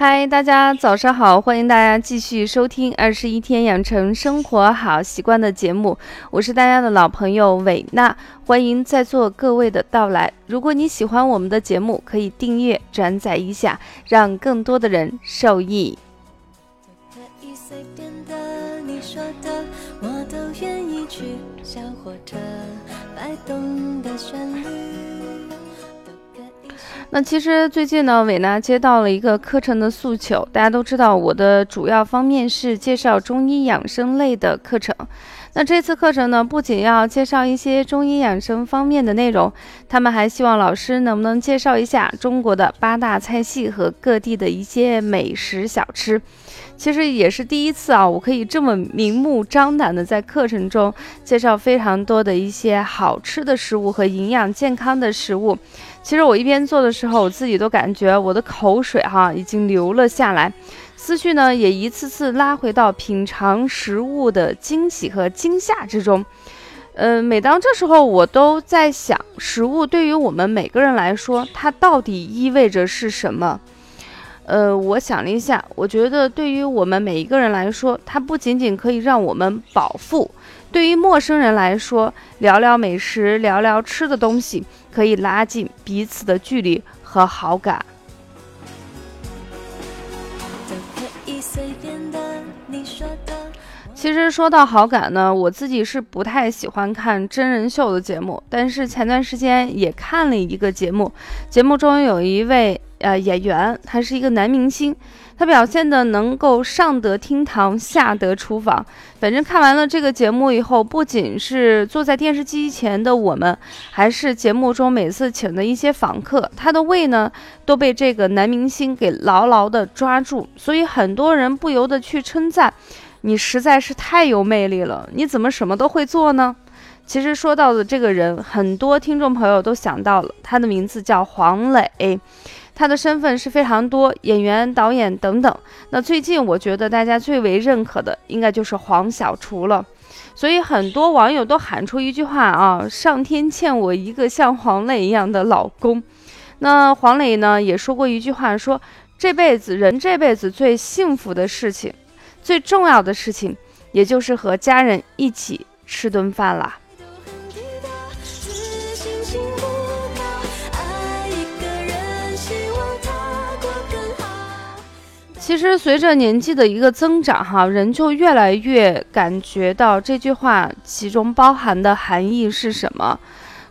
嗨，大家早上好！欢迎大家继续收听《二十一天养成生活好习惯》的节目，我是大家的老朋友伟娜，欢迎在座各位的到来。如果你喜欢我们的节目，可以订阅、转载一下，让更多的人受益。摆动的旋律那其实最近呢，伟娜接到了一个课程的诉求。大家都知道，我的主要方面是介绍中医养生类的课程。那这次课程呢，不仅要介绍一些中医养生方面的内容，他们还希望老师能不能介绍一下中国的八大菜系和各地的一些美食小吃。其实也是第一次啊，我可以这么明目张胆的在课程中介绍非常多的一些好吃的食物和营养健康的食物。其实我一边做的时候，我自己都感觉我的口水哈已经流了下来，思绪呢也一次次拉回到品尝食物的惊喜和惊吓之中。嗯，每当这时候，我都在想，食物对于我们每个人来说，它到底意味着是什么？呃，我想了一下，我觉得对于我们每一个人来说，它不仅仅可以让我们饱腹；对于陌生人来说，聊聊美食，聊聊吃的东西，可以拉近彼此的距离和好感。其实说到好感呢，我自己是不太喜欢看真人秀的节目，但是前段时间也看了一个节目，节目中有一位。呃，演员他是一个男明星，他表现的能够上得厅堂，下得厨房。反正看完了这个节目以后，不仅是坐在电视机前的我们，还是节目中每次请的一些访客，他的胃呢都被这个男明星给牢牢的抓住。所以很多人不由得去称赞，你实在是太有魅力了，你怎么什么都会做呢？其实说到的这个人，很多听众朋友都想到了，他的名字叫黄磊。他的身份是非常多，演员、导演等等。那最近我觉得大家最为认可的，应该就是黄小厨了。所以很多网友都喊出一句话啊：“上天欠我一个像黄磊一样的老公。”那黄磊呢也说过一句话，说这辈子人这辈子最幸福的事情，最重要的事情，也就是和家人一起吃顿饭啦。其实随着年纪的一个增长，哈，人就越来越感觉到这句话其中包含的含义是什么。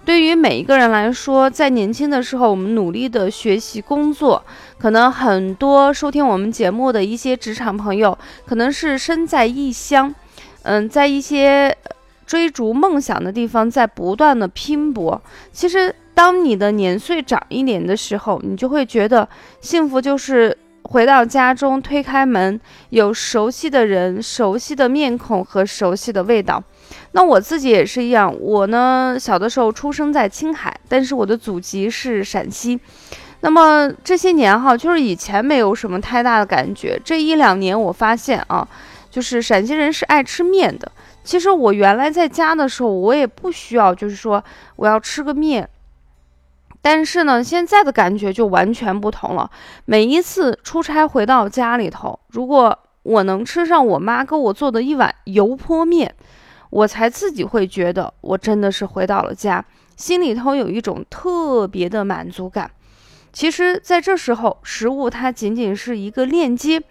对于每一个人来说，在年轻的时候，我们努力的学习工作，可能很多收听我们节目的一些职场朋友，可能是身在异乡，嗯，在一些追逐梦想的地方，在不断的拼搏。其实，当你的年岁长一点的时候，你就会觉得幸福就是。回到家中，推开门，有熟悉的人、熟悉的面孔和熟悉的味道。那我自己也是一样，我呢，小的时候出生在青海，但是我的祖籍是陕西。那么这些年哈，就是以前没有什么太大的感觉。这一两年，我发现啊，就是陕西人是爱吃面的。其实我原来在家的时候，我也不需要，就是说我要吃个面。但是呢，现在的感觉就完全不同了。每一次出差回到家里头，如果我能吃上我妈给我做的一碗油泼面，我才自己会觉得我真的是回到了家，心里头有一种特别的满足感。其实，在这时候，食物它仅仅是一个链接。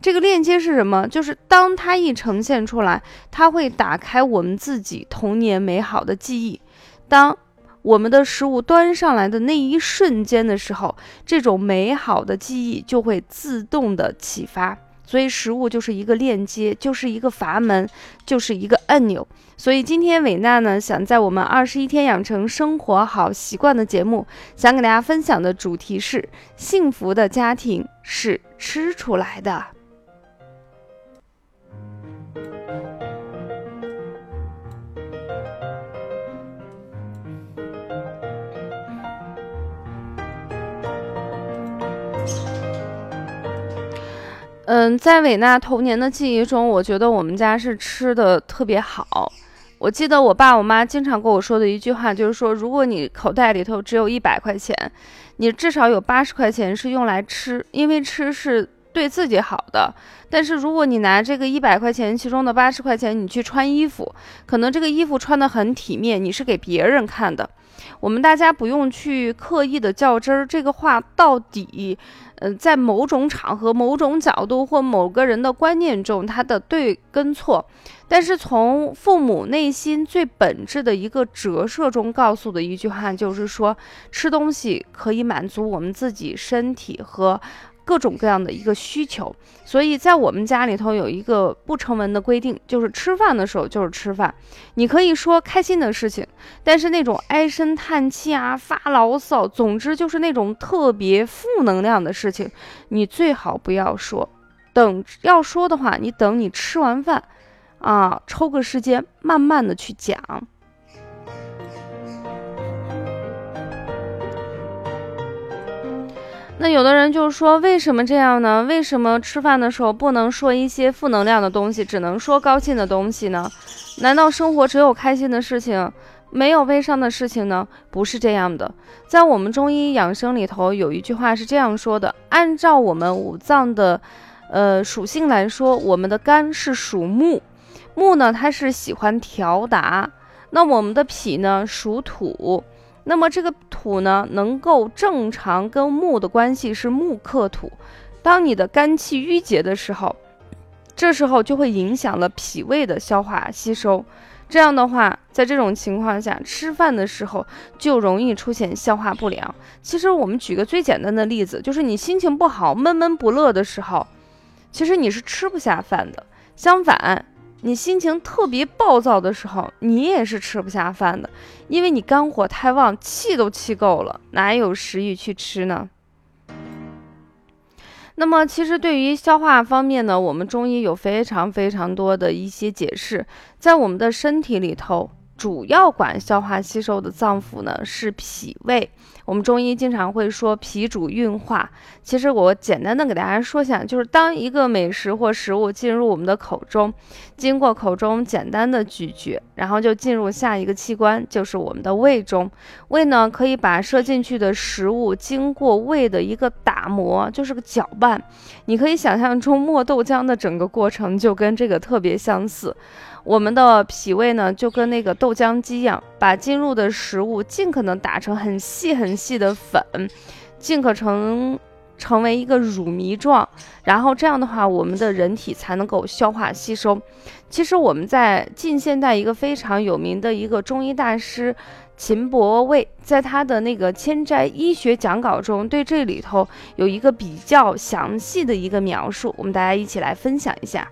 这个链接是什么？就是当它一呈现出来，它会打开我们自己童年美好的记忆。当我们的食物端上来的那一瞬间的时候，这种美好的记忆就会自动的启发。所以，食物就是一个链接，就是一个阀门，就是一个按钮。所以，今天伟娜呢，想在我们二十一天养成生活好习惯的节目，想给大家分享的主题是：幸福的家庭是吃出来的。嗯，在伟娜童年的记忆中，我觉得我们家是吃的特别好。我记得我爸我妈经常跟我说的一句话，就是说，如果你口袋里头只有一百块钱，你至少有八十块钱是用来吃，因为吃是对自己好的。但是如果你拿这个一百块钱其中的八十块钱，你去穿衣服，可能这个衣服穿得很体面，你是给别人看的。我们大家不用去刻意的较真儿，这个话到底，呃，在某种场合、某种角度或某个人的观念中，它的对跟错。但是从父母内心最本质的一个折射中告诉的一句话，就是说，吃东西可以满足我们自己身体和。各种各样的一个需求，所以在我们家里头有一个不成文的规定，就是吃饭的时候就是吃饭。你可以说开心的事情，但是那种唉声叹气啊、发牢骚，总之就是那种特别负能量的事情，你最好不要说。等要说的话，你等你吃完饭，啊，抽个时间慢慢的去讲。那有的人就说，为什么这样呢？为什么吃饭的时候不能说一些负能量的东西，只能说高兴的东西呢？难道生活只有开心的事情，没有悲伤的事情呢？不是这样的。在我们中医养生里头，有一句话是这样说的：按照我们五脏的，呃属性来说，我们的肝是属木，木呢它是喜欢调达；那我们的脾呢属土。那么这个土呢，能够正常跟木的关系是木克土。当你的肝气郁结的时候，这时候就会影响了脾胃的消化吸收。这样的话，在这种情况下，吃饭的时候就容易出现消化不良。其实我们举个最简单的例子，就是你心情不好、闷闷不乐的时候，其实你是吃不下饭的。相反，你心情特别暴躁的时候，你也是吃不下饭的，因为你肝火太旺，气都气够了，哪有食欲去吃呢？那么，其实对于消化方面呢，我们中医有非常非常多的一些解释，在我们的身体里头。主要管消化吸收的脏腑呢是脾胃，我们中医经常会说脾主运化。其实我简单的给大家说一下，就是当一个美食或食物进入我们的口中，经过口中简单的咀嚼，然后就进入下一个器官，就是我们的胃中。胃呢可以把射进去的食物经过胃的一个打磨，就是个搅拌。你可以想象中磨豆浆的整个过程就跟这个特别相似。我们的脾胃呢，就跟那个豆浆机一样，把进入的食物尽可能打成很细很细的粉，尽可成成为一个乳糜状，然后这样的话，我们的人体才能够消化吸收。其实我们在近现代一个非常有名的一个中医大师秦伯卫，在他的那个《千斋医学讲稿》中，对这里头有一个比较详细的一个描述，我们大家一起来分享一下。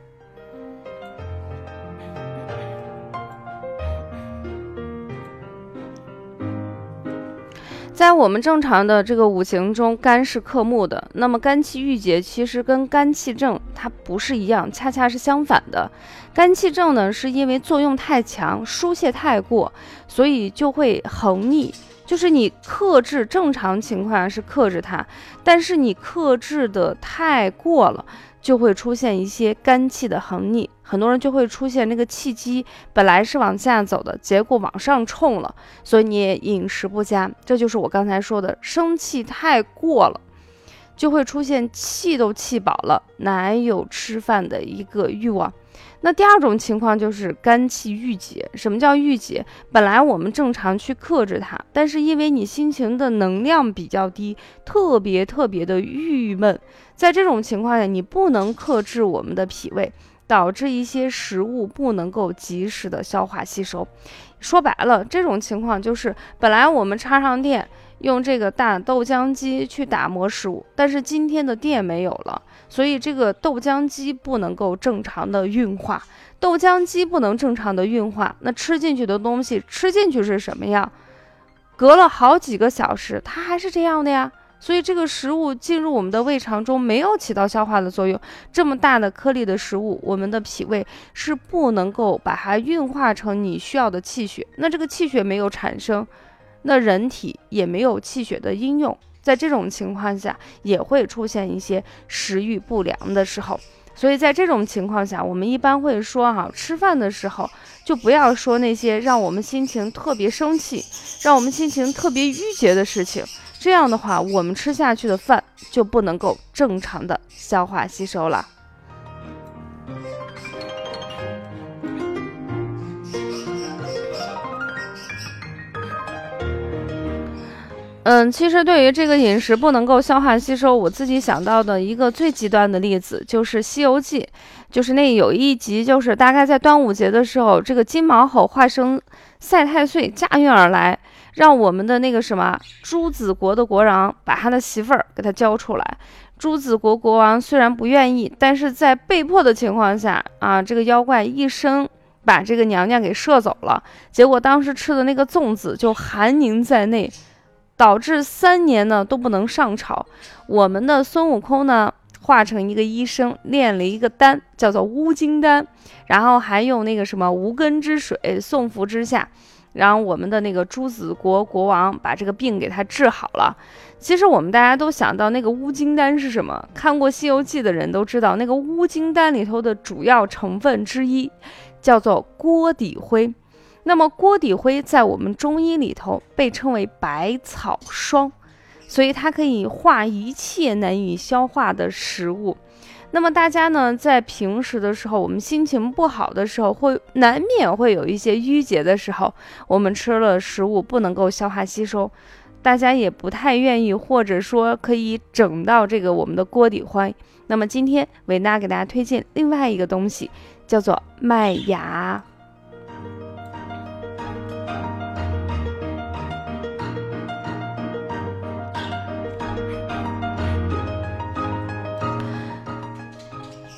在我们正常的这个五行中，肝是克木的。那么肝气郁结，其实跟肝气症它不是一样，恰恰是相反的。肝气症呢，是因为作用太强，疏泄太过，所以就会横逆。就是你克制，正常情况下是克制它，但是你克制的太过了。就会出现一些肝气的横逆，很多人就会出现那个气机本来是往下走的，结果往上冲了，所以你也饮食不佳，这就是我刚才说的生气太过了，就会出现气都气饱了，哪有吃饭的一个欲望。那第二种情况就是肝气郁结。什么叫郁结？本来我们正常去克制它，但是因为你心情的能量比较低，特别特别的郁闷，在这种情况下，你不能克制我们的脾胃，导致一些食物不能够及时的消化吸收。说白了，这种情况就是本来我们插上电。用这个大豆浆机去打磨食物，但是今天的电没有了，所以这个豆浆机不能够正常的运化。豆浆机不能正常的运化，那吃进去的东西吃进去是什么样？隔了好几个小时，它还是这样的呀。所以这个食物进入我们的胃肠中没有起到消化的作用。这么大的颗粒的食物，我们的脾胃是不能够把它运化成你需要的气血。那这个气血没有产生。那人体也没有气血的应用，在这种情况下也会出现一些食欲不良的时候。所以在这种情况下，我们一般会说哈，吃饭的时候就不要说那些让我们心情特别生气、让我们心情特别郁结的事情。这样的话，我们吃下去的饭就不能够正常的消化吸收了。嗯，其实对于这个饮食不能够消化吸收，我自己想到的一个最极端的例子就是《西游记》，就是那有一集，就是大概在端午节的时候，这个金毛猴化身赛太岁驾运而来。让我们的那个什么朱子国的国王把他的媳妇儿给他交出来。朱子国国王虽然不愿意，但是在被迫的情况下啊，这个妖怪一生把这个娘娘给射走了。结果当时吃的那个粽子就含凝在内，导致三年呢都不能上朝。我们的孙悟空呢化成一个医生，炼了一个丹，叫做乌金丹，然后还用那个什么无根之水送服之下。然后我们的那个朱子国国王把这个病给他治好了。其实我们大家都想到那个乌金丹是什么？看过《西游记》的人都知道，那个乌金丹里头的主要成分之一叫做锅底灰。那么锅底灰在我们中医里头被称为百草霜，所以它可以化一切难以消化的食物。那么大家呢，在平时的时候，我们心情不好的时候，会难免会有一些郁结的时候，我们吃了食物不能够消化吸收，大家也不太愿意，或者说可以整到这个我们的锅底灰。那么今天维娜给大家推荐另外一个东西，叫做麦芽。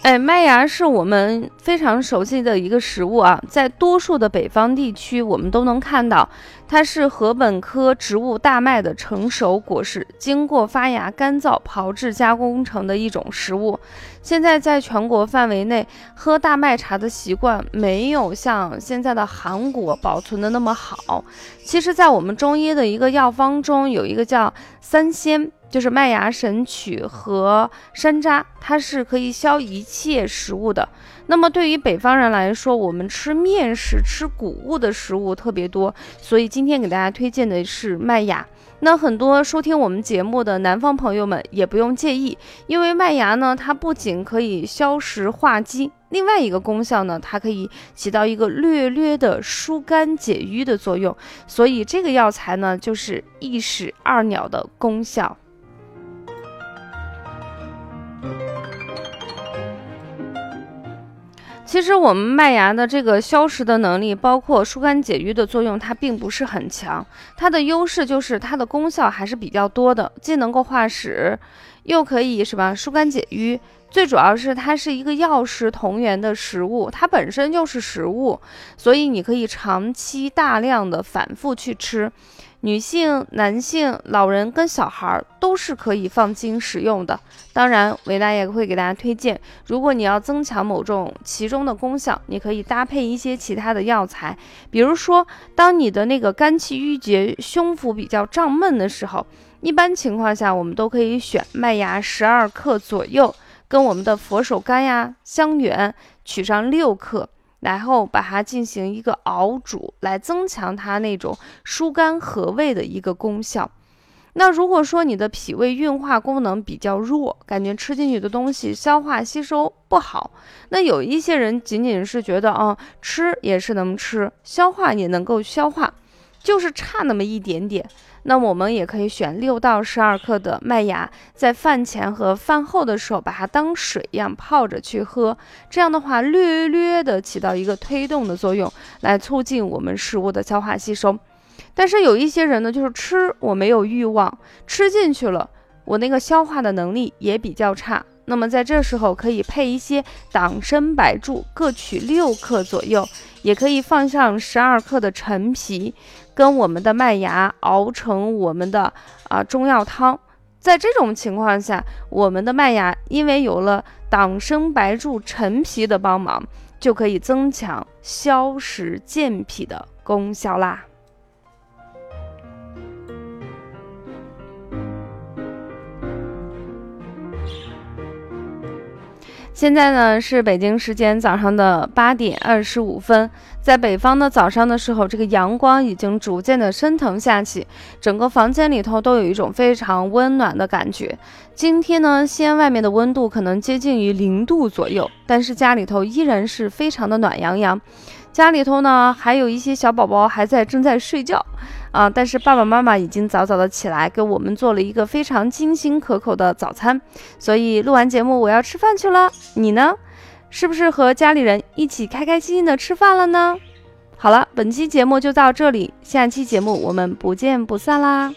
哎，麦芽是我们非常熟悉的一个食物啊，在多数的北方地区，我们都能看到，它是禾本科植物大麦的成熟果实，经过发芽、干燥、炮制、加工成的一种食物。现在在全国范围内，喝大麦茶的习惯没有像现在的韩国保存的那么好。其实，在我们中医的一个药方中，有一个叫三仙。就是麦芽、神曲和山楂，它是可以消一切食物的。那么对于北方人来说，我们吃面食、吃谷物的食物特别多，所以今天给大家推荐的是麦芽。那很多收听我们节目的南方朋友们也不用介意，因为麦芽呢，它不仅可以消食化积，另外一个功效呢，它可以起到一个略略的疏肝解郁的作用。所以这个药材呢，就是一石二鸟的功效。其实我们麦芽的这个消食的能力，包括疏肝解郁的作用，它并不是很强。它的优势就是它的功效还是比较多的，既能够化食，又可以什么疏肝解郁。最主要是它是一个药食同源的食物，它本身就是食物，所以你可以长期大量的反复去吃。女性、男性、老人跟小孩都是可以放心使用的。当然，维娜也会给大家推荐，如果你要增强某种其中的功效，你可以搭配一些其他的药材。比如说，当你的那个肝气郁结、胸腹比较胀闷的时候，一般情况下我们都可以选麦芽十二克左右，跟我们的佛手柑呀、香橼取上六克。然后把它进行一个熬煮，来增强它那种疏肝和胃的一个功效。那如果说你的脾胃运化功能比较弱，感觉吃进去的东西消化吸收不好，那有一些人仅仅是觉得啊，吃也是能吃，消化也能够消化，就是差那么一点点。那我们也可以选六到十二克的麦芽，在饭前和饭后的时候，把它当水一样泡着去喝。这样的话，略略的起到一个推动的作用，来促进我们食物的消化吸收。但是有一些人呢，就是吃我没有欲望，吃进去了，我那个消化的能力也比较差。那么在这时候可以配一些党参、白术，各取六克左右，也可以放上十二克的陈皮。跟我们的麦芽熬成我们的啊中药汤，在这种情况下，我们的麦芽因为有了党参、白术、陈皮的帮忙，就可以增强消食健脾的功效啦。现在呢是北京时间早上的八点二十五分，在北方的早上的时候，这个阳光已经逐渐的升腾下去，整个房间里头都有一种非常温暖的感觉。今天呢，西安外面的温度可能接近于零度左右，但是家里头依然是非常的暖洋洋。家里头呢还有一些小宝宝还在正在睡觉。啊！但是爸爸妈妈已经早早的起来，给我们做了一个非常精心可口的早餐。所以录完节目，我要吃饭去了。你呢？是不是和家里人一起开开心心的吃饭了呢？好了，本期节目就到这里，下期节目我们不见不散啦！